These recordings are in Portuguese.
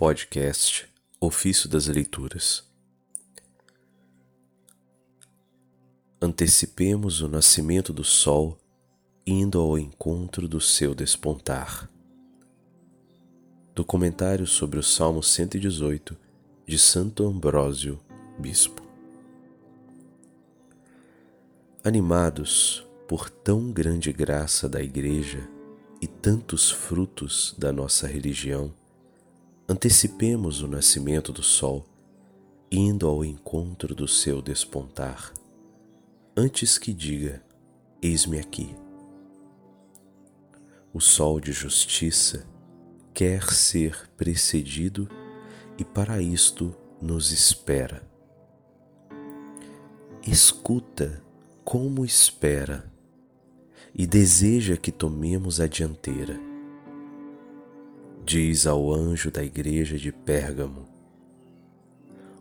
Podcast Ofício das Leituras. Antecipemos o nascimento do sol, indo ao encontro do seu despontar. Do comentário sobre o Salmo 118 de Santo Ambrósio, Bispo. Animados por tão grande graça da Igreja, e tantos frutos da nossa religião, antecipemos o nascimento do sol, indo ao encontro do seu despontar, antes que diga: Eis-me aqui. O sol de justiça quer ser precedido e para isto nos espera. Escuta como espera e deseja que tomemos a dianteira. Diz ao anjo da igreja de Pérgamo: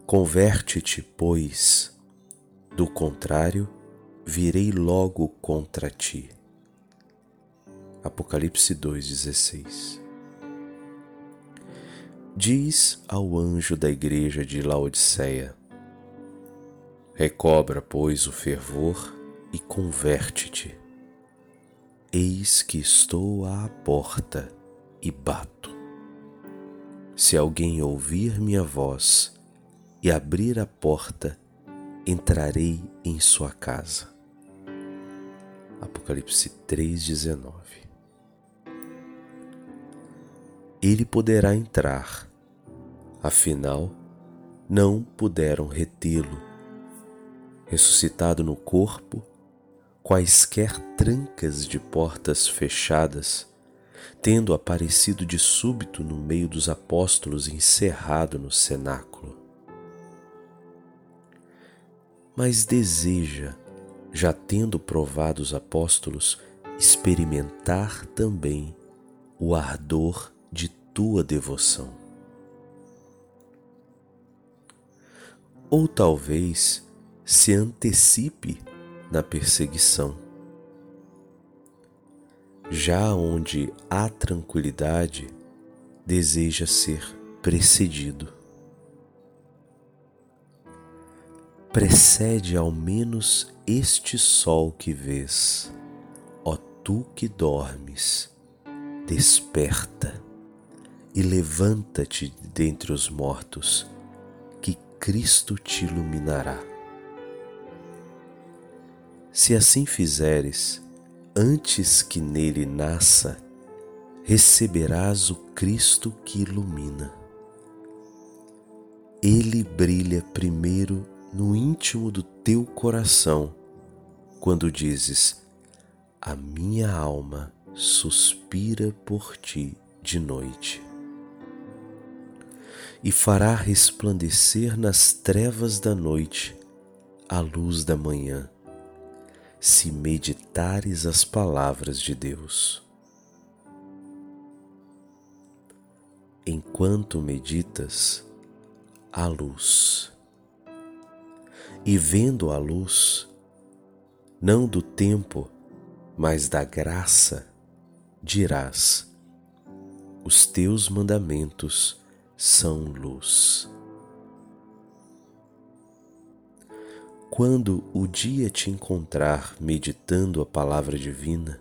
Converte-te, pois, do contrário, virei logo contra ti. Apocalipse 2,16 Diz ao anjo da igreja de Laodiceia: Recobra, pois, o fervor e converte-te. Eis que estou à porta e bato. Se alguém ouvir minha voz e abrir a porta, entrarei em sua casa. Apocalipse 3,19 Ele poderá entrar, afinal, não puderam retê-lo. Ressuscitado no corpo, quaisquer trancas de portas fechadas, tendo aparecido de súbito no meio dos apóstolos encerrado no cenáculo. Mas deseja, já tendo provado os apóstolos, experimentar também o ardor de tua devoção. Ou talvez se antecipe na perseguição. Já onde há tranquilidade, deseja ser precedido. Precede ao menos este sol que vês, ó tu que dormes, desperta e levanta-te dentre os mortos, que Cristo te iluminará. Se assim fizeres, antes que nele nasça, receberás o Cristo que ilumina. Ele brilha primeiro no íntimo do teu coração, quando dizes: A minha alma suspira por ti de noite. E fará resplandecer nas trevas da noite a luz da manhã se meditares as palavras de Deus. Enquanto meditas, a luz. E vendo a luz, não do tempo, mas da graça, dirás: Os teus mandamentos são luz. Quando o dia te encontrar meditando a palavra divina,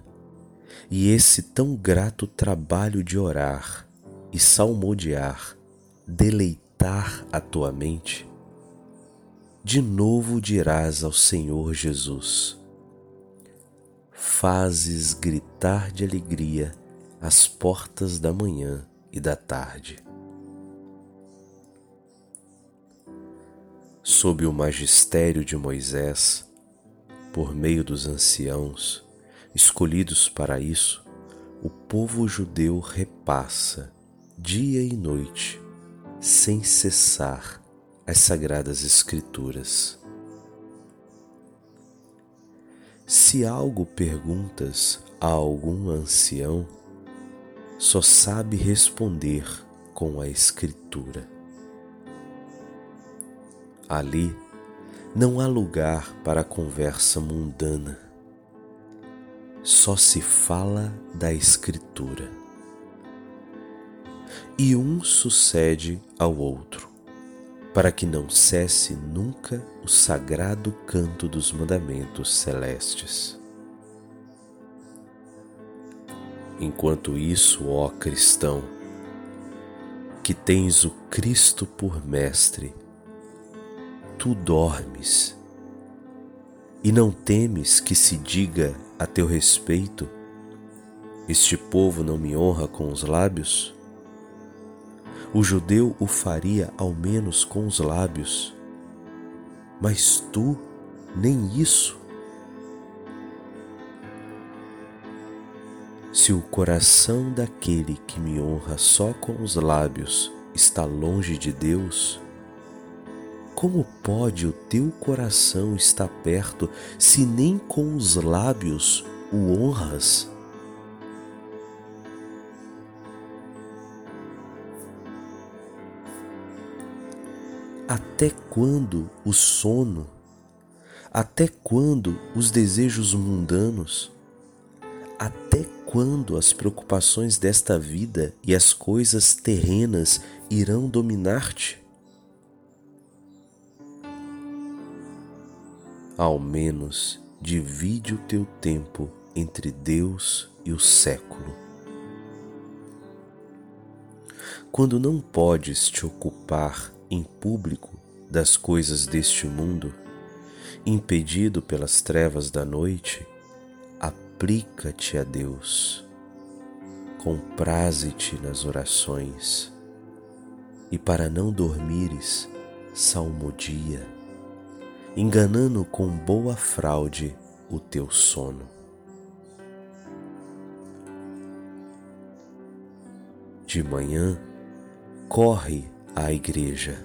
e esse tão grato trabalho de orar e salmodiar deleitar a tua mente, de novo dirás ao Senhor Jesus: Fazes gritar de alegria as portas da manhã e da tarde. Sob o magistério de Moisés, por meio dos anciãos, escolhidos para isso, o povo judeu repassa, dia e noite, sem cessar, as sagradas Escrituras. Se algo perguntas a algum ancião, só sabe responder com a Escritura. Ali não há lugar para conversa mundana. Só se fala da Escritura. e um sucede ao outro, para que não cesse nunca o sagrado canto dos mandamentos celestes. Enquanto isso, ó cristão, que tens o Cristo por mestre, tu dormes e não temes que se diga a teu respeito: Este povo não me honra com os lábios? O judeu o faria ao menos com os lábios, mas tu nem isso. Se o coração daquele que me honra só com os lábios está longe de Deus, como pode o teu coração estar perto se nem com os lábios o honras? Até quando o sono? Até quando os desejos mundanos? Até quando as preocupações desta vida e as coisas terrenas irão dominar-te? Ao menos divide o teu tempo entre Deus e o século. Quando não podes te ocupar em público das coisas deste mundo, impedido pelas trevas da noite, aplica-te a Deus, compraze-te nas orações, e para não dormires, salmodia, enganando com boa fraude o teu sono. De manhã, corre à igreja,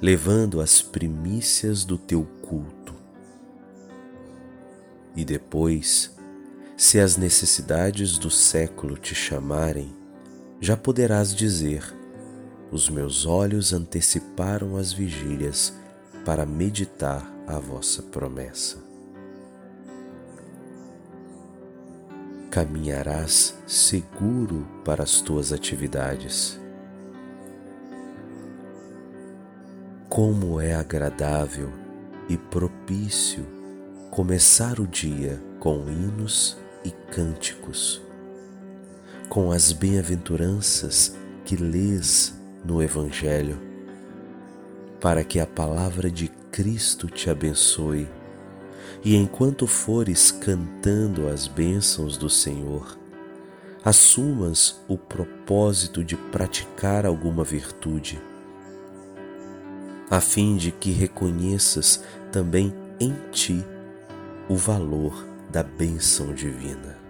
levando as primícias do teu culto. E depois, se as necessidades do século te chamarem, já poderás dizer: Os meus olhos anteciparam as vigílias para meditar a vossa promessa. Caminharás seguro para as tuas atividades. Como é agradável e propício começar o dia com hinos e cânticos, com as bem-aventuranças que lês no Evangelho, para que a palavra de Cristo te abençoe e enquanto fores cantando as bênçãos do Senhor, assumas o propósito de praticar alguma virtude, a fim de que reconheças também em ti o valor da bênção divina.